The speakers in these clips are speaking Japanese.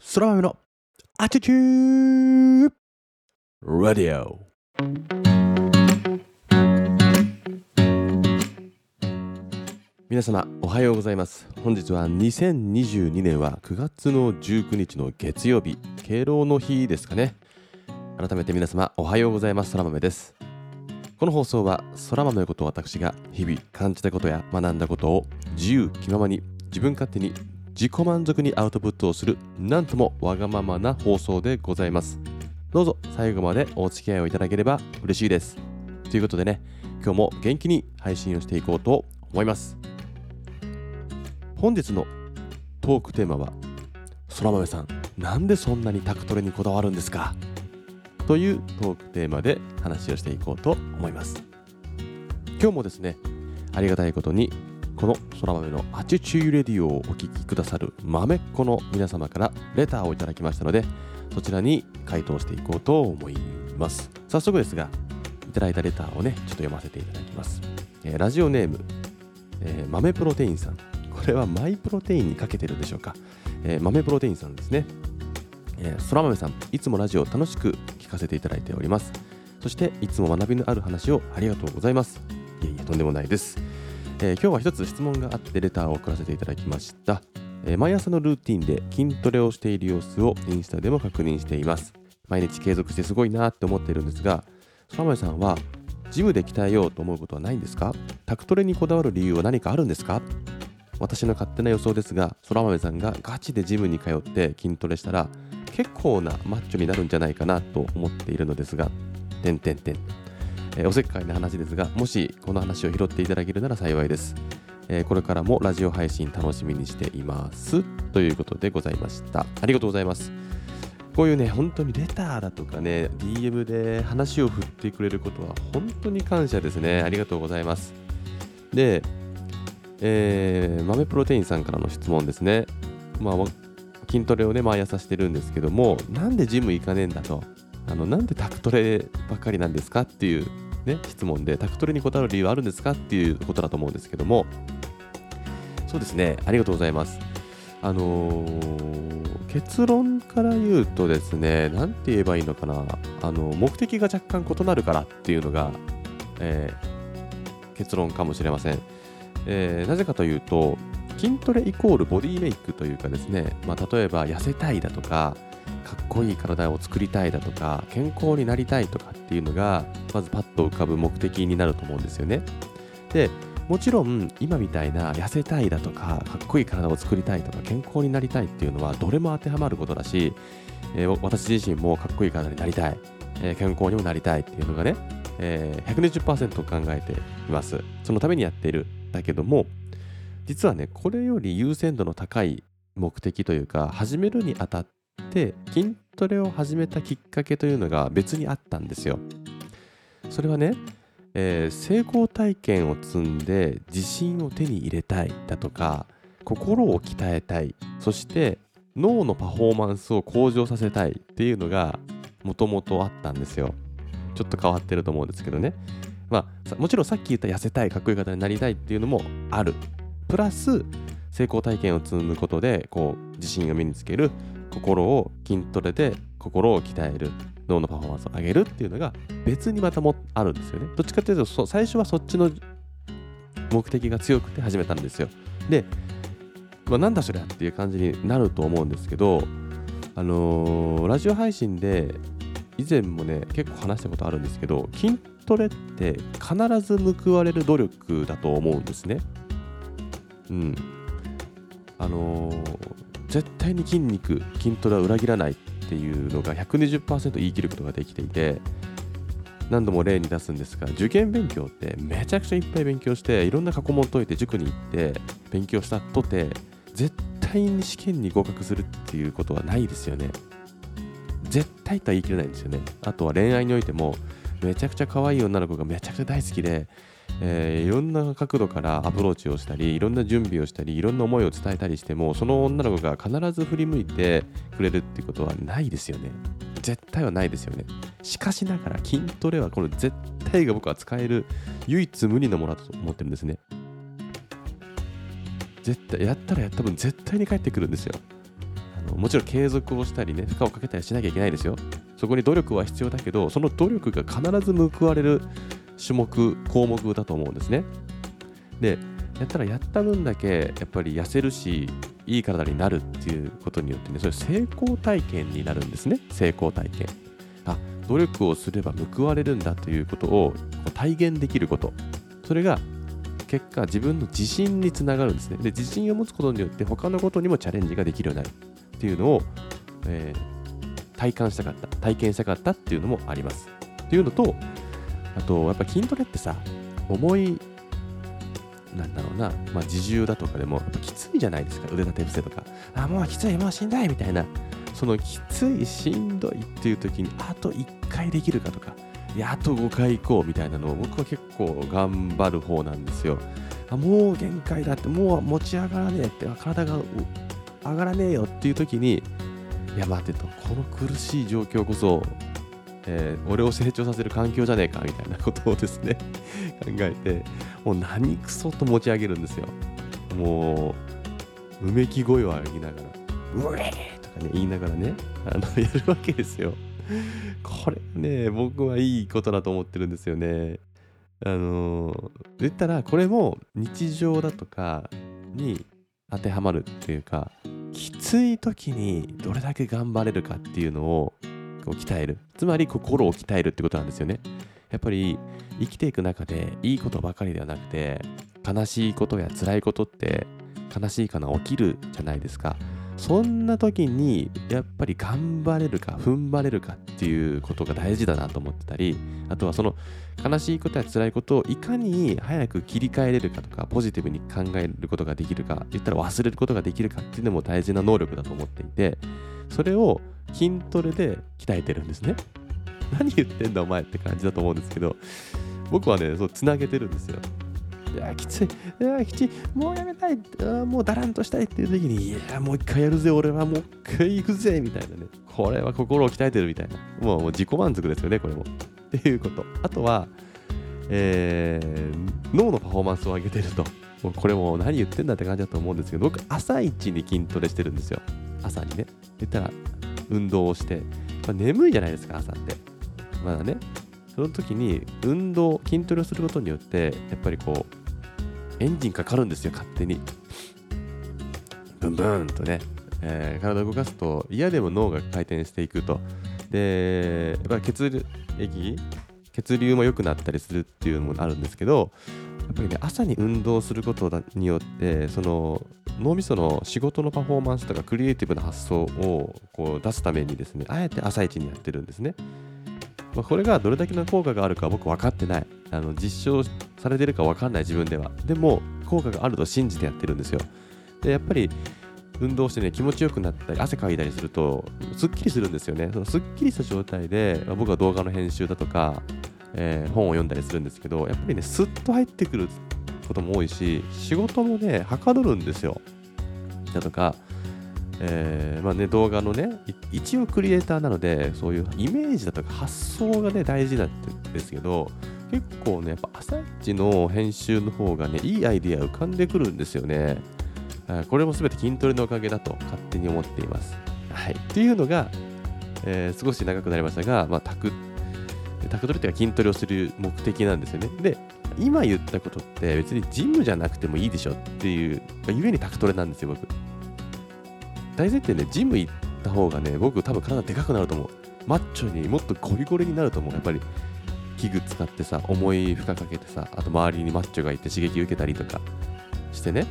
そら豆のアティチューラディオ皆様おはようございます。本日は2022年は9月の19日の月曜日。敬老の日ですかね。改めて皆様おはようございます。そら豆です。この放送はそら豆こと私が日々感じたことや学んだことを自由気ままに自分勝手に自己満足にアウトプットをするなんともわがままな放送でございます。どうぞ最後までお付き合いをいただければ嬉しいです。ということでね今日も元気に配信をしていこうと思います。本日のトークテーマは空豆さんなんでそんなにタクトレにこだわるんですか？というトークテーマで話をしていこうと思います。今日もですねありがたいことにこの空豆の Attitude Radio をお聞きくださる豆っ子の皆様からレターをいただきましたのでそちらに回答していこうと思います。早速ですがいただいたレターをねちょっと読ませていただきます、えーラジオネーム、えー豆プロテインさん。これはマイプロテインにかけてるでしょうか、えー豆プロテインさんですね。えー、空豆さんいつもラジオ楽しく聞かせていただいております。そしていつも学びのある話をありがとうございます。いえいえとんでもないです、えー今日は一つ質問があってレターを送らせていただきました、えー毎朝のルーティンで筋トレをしている様子をインスタでも確認しています。毎日継続してすごいなって思っているんですが空豆さんはジムで鍛えようと思うことはないんですか？タクトレにこだわる理由は何かあるんですか？私の勝手な予想ですが空豆さんがガチでジムに通って筋トレしたら結構なマッチョになるんじゃないかなと思っているのですが、てんてんてん。えーおせっかいな話ですが、もしこの話を拾っていただけるなら幸いです。えーこれからもラジオ配信楽しみにしています。ということでございました。ありがとうございます。こういうね、本当にレターだとかね、DM で話を振ってくれることは本当に感謝ですね。ありがとうございます。で、えー豆プロテインさんからの質問ですね。まあ、筋トレをね、毎朝してるんですけども、なんでジム行かねえんだと。あのなんでタクトレばっかりなんですかっていう、ね、質問で、タクトレにこだわる理由はあるんですかっていうことだと思うんですけども、そうですね、ありがとうございます。あのー結論から言うとですね、なんて言えばいいのかな、あの目的が若干異なるからっていうのが、えー結論かもしれません。えーなぜかというと、筋トレイコールボディメイクというかですね、まあ、例えば痩せたいだとか、かっこいい体を作りたいだとか、健康になりたいとかっていうのが、まずパッと浮かぶ目的になると思うんですよね。で、もちろん今みたいな痩せたいだとか、かっこいい体を作りたいとか、健康になりたいっていうのはどれも当てはまることだし、えー私自身もかっこいい体になりたい、えー健康にもなりたいっていうのがね、えー120%考えています。そのためにやっている。だけども、実はね、これより優先度の高い目的というか、始めるにあたって、筋トレを始めたきっかけというのが別にあったんですよ。それはね、えー成功体験を積んで自信を手に入れたいだとか、心を鍛えたい、そして脳のパフォーマンスを向上させたいっていうのがもともとあったんですよ。ちょっと変わってると思うんですけどね。まあ、もちろんさっき言った痩せたい、かっこいい方になりたいっていうのもある。プラス、成功体験を積むことで、こう、自信を身につける、心を筋トレで心を鍛える、脳のパフォーマンスを上げるっていうのが別にまたもあるんですよね。どっちかっていうと、そ最初はそっちの目的が強くて始めたんですよ。で、まあ、なんだそりゃっていう感じになると思うんですけど、あのーラジオ配信で以前もね結構話したことあるんですけど筋トレって必ず報われる努力だと思うんですね。うん。あのー絶対に筋肉筋トレは裏切らないっていうのが120%言い切ることができていて何度も例に出すんですが受験勉強ってめちゃくちゃいっぱい勉強していろんな過去問解いて塾に行って勉強したとて絶対に試験に合格するっていうことはないですよね。絶対とは言い切れないんですよね。あとは恋愛においても、めちゃくちゃ可愛い女の子がめちゃくちゃ大好きで、えーいろんな角度からアプローチをしたり、いろんな準備をしたり、いろんな思いを伝えたりしても、その女の子が必ず振り向いてくれるっていうことはないですよね。絶対はないですよね。しかしながら筋トレはこれ絶対が僕は使える唯一無二のものだと思ってるんですね。絶対やったらやった分絶対に返ってくるんですよ。あのもちろん継続をしたりね負荷をかけたりしなきゃいけないですよそこに努力は必要だけどその努力が必ず報われる種目項目だと思うんですね。でやったらやった分だけやっぱり痩せるしいい体になるっていうことによってねそれ成功体験になるんですね。成功体験。あ努力をすれば報われるんだということを体現できること。それが結果自分の自信につながるんですね。で自信を持つことによって他のことにもチャレンジができるようになる。っていうのを、えー、体感したかった。体験したかったっていうのもあります。っていうのとあとやっぱ筋トレってさ重いなんだろうな、まあ、自重だとかでもきついじゃないですか腕立て伏せとか。あもうきついもうしんどいみたいな。そのきついしんどいっていう時にあと1回できるかとか。いやあと5回行こうみたいなのを僕は結構頑張る方なんですよ。あもう限界だってもう持ち上がらねえって体が上がらねえよっていう時にいや待てと。この苦しい状況こそえー、俺を成長させる環境じゃねえかみたいなことをですね 考えてもう何クソと持ち上げるんですよもううめき声を上げながら「うえー!」とかね言いながらねあの やるわけですよこれね僕はいいことだと思ってるんですよねあの言ったらこれも日常だとかに当てはまるっていうかきつい時にどれだけ頑張れるかっていうのをを鍛える。つまり心を鍛えるってことなんですよね。やっぱり生きていく中でいいことばかりではなくて悲しいことや辛いことって悲しいかな起きるじゃないですか。そんな時にやっぱり頑張れるか踏ん張れるかっていうことが大事だなと思ってたりあとはその悲しいことや辛いことをいかに早く切り替えれるかとかポジティブに考えることができるか言ったら忘れることができるかっていうのも大事な能力だと思っていてそれを筋トレで鍛えてるんですね。何言ってんだお前って感じだと思うんですけど、僕はね、そう、つなげてるんですよ。いや、きつい、いや、きつい、もうやめたい、もうだらんとしたいっていう時に、いや、もう一回やるぜ、俺はもう一回行くぜ、みたいなね。これは心を鍛えてるみたいな。もうもう自己満足ですよね、これも。っていうこと。あとは、えー、脳のパフォーマンスを上げてると。これも何言ってんだって感じだと思うんですけど、僕、朝一に筋トレしてるんですよ。朝にね。言ったら、運動をして、まあ、眠いじゃないですか、朝って。まだね。その時に運動、筋トレをすることによって、やっぱりこう、エンジンかかるんですよ、勝手に。ブンブンとね、えー、体を動かすと嫌でも脳が回転していくと。で、やっぱ血液、血流も良くなったりするっていうのもあるんですけど、っぱりね、朝に運動することによって、その脳みその仕事のパフォーマンスとかクリエイティブな発想をこう出すためにですね、あえて朝一にやってるんですね。まあ、これがどれだけの効果があるか僕分かってない。あの実証されてるか分かんない自分では。でも効果があると信じてやってるんですよ。で、やっぱり運動してね、気持ちよくなったり、汗かいたりすると、すっきりするんですよね。そのすっきりした状態で、僕は動画の編集だとか、えー、本を読んだりするんですけど、やっぱりね、スッと入ってくることも多いし、仕事もね、はかどるんですよ。だとか、えー、まあね、動画のね、一応クリエイターなので、そういうイメージだとか発想がね、大事なんですけど、結構ね、やっぱ朝一の編集の方がね、いいアイディア浮かんでくるんですよね。これも全て筋トレのおかげだと勝手に思っています。はい。っていうのが、えー、少し長くなりましたが、まあ、タク、タクトレっていうか筋トレをする目的なんですよね。で、今言ったことって別にジムじゃなくてもいいでしょっていう、ゆえにタクトレなんですよ、僕。大前提ね、ジム行った方がね、僕多分体でかくなると思う。マッチョにもっとゴリゴリになると思う。やっぱり器具使ってさ、重い負荷かけてさ、あと周りにマッチョがいて刺激受けたりとかしてね。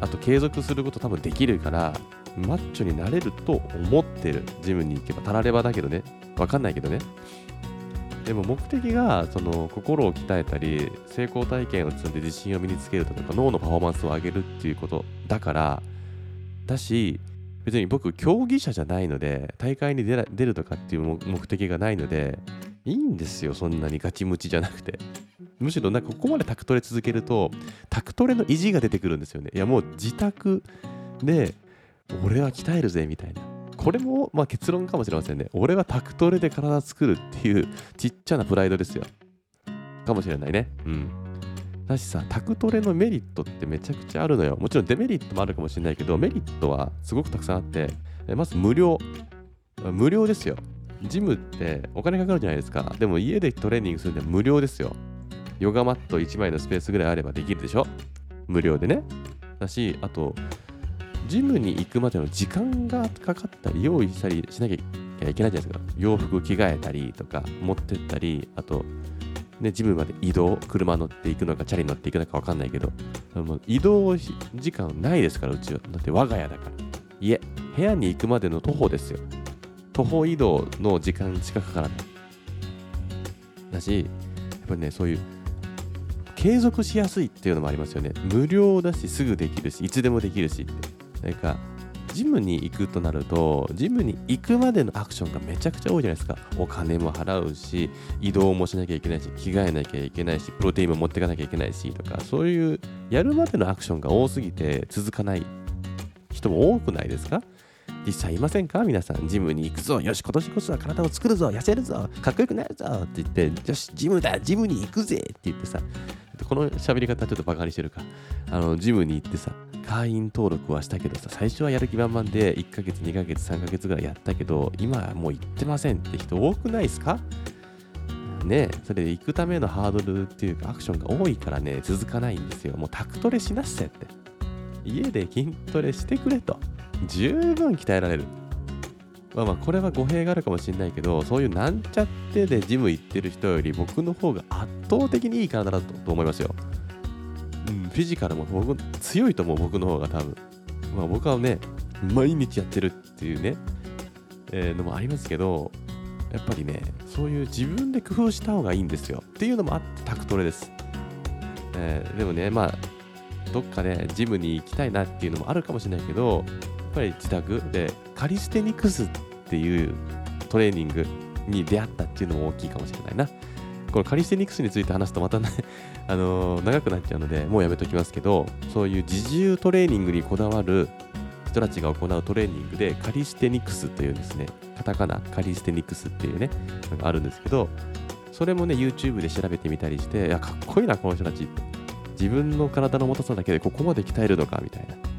あと継続すること多分できるから、マッチョになれると思ってる。ジムに行けば、たらればだけどね。わかんないけどね。でも目的がその心を鍛えたり成功体験を積んで自信を身につけるとか脳のパフォーマンスを上げるっていうことだからだし別に僕競技者じゃないので大会に出るとかっていう目的がないのでいいんですよそんなにガチムチじゃなくて。むしろなんかここまでタクトレ続けるとタクトレの意地が出てくるんですよね。いやもう自宅で俺は鍛えるぜみたいな。これも、まあ、結論かもしれませんね。俺はタクトレで体作るっていうちっちゃなプライドですよ。かもしれないね。うん。だしさ、タクトレのメリットってめちゃくちゃあるのよ。もちろんデメリットもあるかもしれないけど、メリットはすごくたくさんあって、えまず無料。無料ですよ。ジムってお金かかるじゃないですか。でも家でトレーニングするには無料ですよ。ヨガマット1枚のスペースぐらいあればできるでしょ無料でね。だし、あと、ジムに行くまでの時間がかかったり、用意したりしなきゃいけないじゃないですか。洋服着替えたりとか、持ってったり、あと、ね、ジムまで移動、車乗っていくのか、チャリ乗っていくのか分かんないけど、もう移動時間ないですから、うちは。だって我が家だから。家、部屋に行くまでの徒歩ですよ。徒歩移動の時間しかかからない。だし、やっぱりね、そういう、継続しやすいっていうのもありますよね。無料だし、すぐできるし、いつでもできるしって。なんか、ジムに行くとなると、ジムに行くまでのアクションがめちゃくちゃ多いじゃないですか。お金も払うし、移動もしなきゃいけないし、着替えなきゃいけないし、プロテインも持ってかなきゃいけないしとか、そういうやるまでのアクションが多すぎて続かない人も多くないですか？実際いませんか？皆さん、ジムに行くぞ、よし、今年こそは体を作るぞ、痩せるぞ、かっこよくなるぞ。って言って、よし、ジムだ、ジムに行くぜ。って言ってさ、この喋り方ちょっとバカにしてるか。あの、ジムに行ってさ、会員登録はしたけどさ、最初はやる気満々で1ヶ月、2ヶ月、3ヶ月ぐらいやったけど、今はもう行ってません。って人多くないですか？ねそれで行くためのハードルっていうかアクションが多いからね、続かないんですよ。もうタクトレしなっせって。家で筋トレしてくれと。十分鍛えられる。まあまあこれは語弊があるかもしれないけどそういうなんちゃってでジム行ってる人より僕の方が圧倒的にいい体だと思いますよ。うん、フィジカルも僕強いと思う僕の方が多分。まあ僕はね毎日やってるっていうね、えー、のもありますけどやっぱりねそういう自分で工夫した方がいいんですよっていうのもあってタクトレです。えー、でもねまあどっかでジムに行きたいなっていうのもあるかもしれないけどぱり自宅でカリステニクスっていうトレーニングに出会ったっていうのも大きいかもしれないな。このカリステニクスについて話すとまたね あのー、長くなっちゃうので、もうやめときますけど、そういう自重トレーニングにこだわる人たちが行うトレーニングで、カリステニクスというですね、カタカナ、カリステニクスっていうね、のがあるんですけど、それもね、YouTube で調べてみたりして、いや、かっこいいな、この人たち。自分の体の重たさだけでここまで鍛えるのか、みたいな。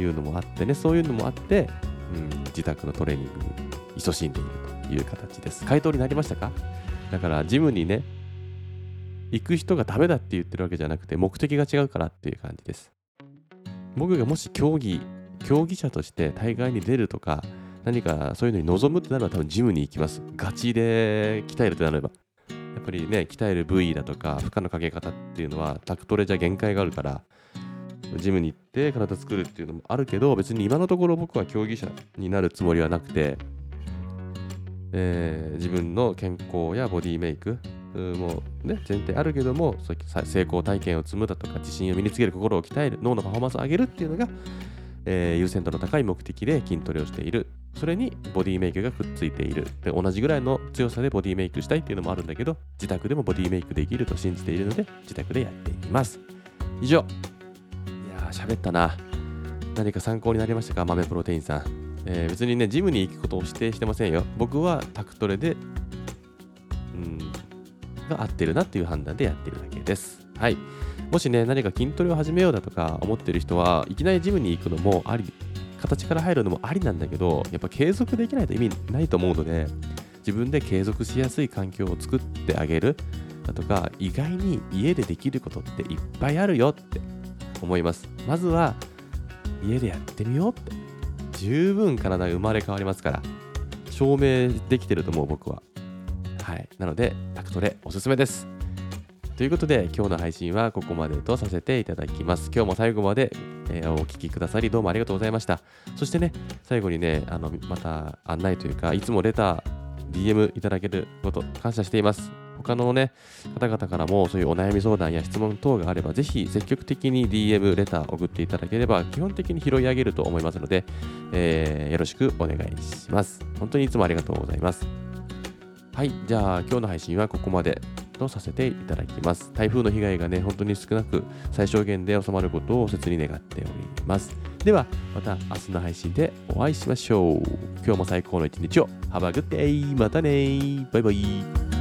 いうのもあってね、そういうのもあって、うん、自宅のトレーニングに勤しんでいるという形です。回答になりましたか？だからジムにね、行く人がダメだって言ってるわけじゃなくて、目的が違うからっていう感じです。僕がもし競技、競技者として大会に出るとか、何かそういうのに臨むってなれば多分ジムに行きます。ガチで鍛えるとなれば。やっぱりね、鍛える部位だとか、負荷のかけ方っていうのはタクトレじゃ限界があるから、ジムに行って体作るっていうのもあるけど別に今のところ僕は競技者になるつもりはなくて、えー、自分の健康やボディメイクもね前提あるけども成功体験を積むだとか自信を身につける心を鍛える脳のパフォーマンスを上げるっていうのが、えー、優先度の高い目的で筋トレをしている。それにボディメイクがくっついている。で同じぐらいの強さでボディメイクしたいっていうのもあるんだけど自宅でもボディメイクできると信じているので自宅でやっていきます。以上。喋ったな。何か参考になりましたか？豆プロテインさん。えー、別にね、ジムに行くことを指定してませんよ。僕はタクトレで、うん、が合ってるなっていう判断でやってるだけです。はい。もしね、何か筋トレを始めようだとか思ってる人は、いきなりジムに行くのもあり、形から入るのもありなんだけど、やっぱ継続できないと意味ないと思うので、自分で継続しやすい環境を作ってあげるだとか、意外に家でできることっていっぱいあるよって思います。まずは家でやってみようって。十分体が生まれ変わりますから、証明できてると思う僕は。はい。なので、タクトレおすすめです。ということで、今日の配信はここまでとさせていただきます。今日も最後まで、えー、お聴きくださりどうもありがとうございました。そしてね、最後にね、あのまた案内というか、いつもレター、DM いただけること感謝しています。他のね、方々からもそういうお悩み相談や質問等があれば、ぜひ積極的に DM、レター送っていただければ、基本的に拾い上げると思いますので、えー、よろしくお願いします。本当にいつもありがとうございます。はい、じゃあ今日の配信はここまでとさせていただきます。台風の被害がね、本当に少なく最小限で収まることを切に願っております。では、また明日の配信でお会いしましょう。今日も最高の一日を。Have a good day! またねバイバイ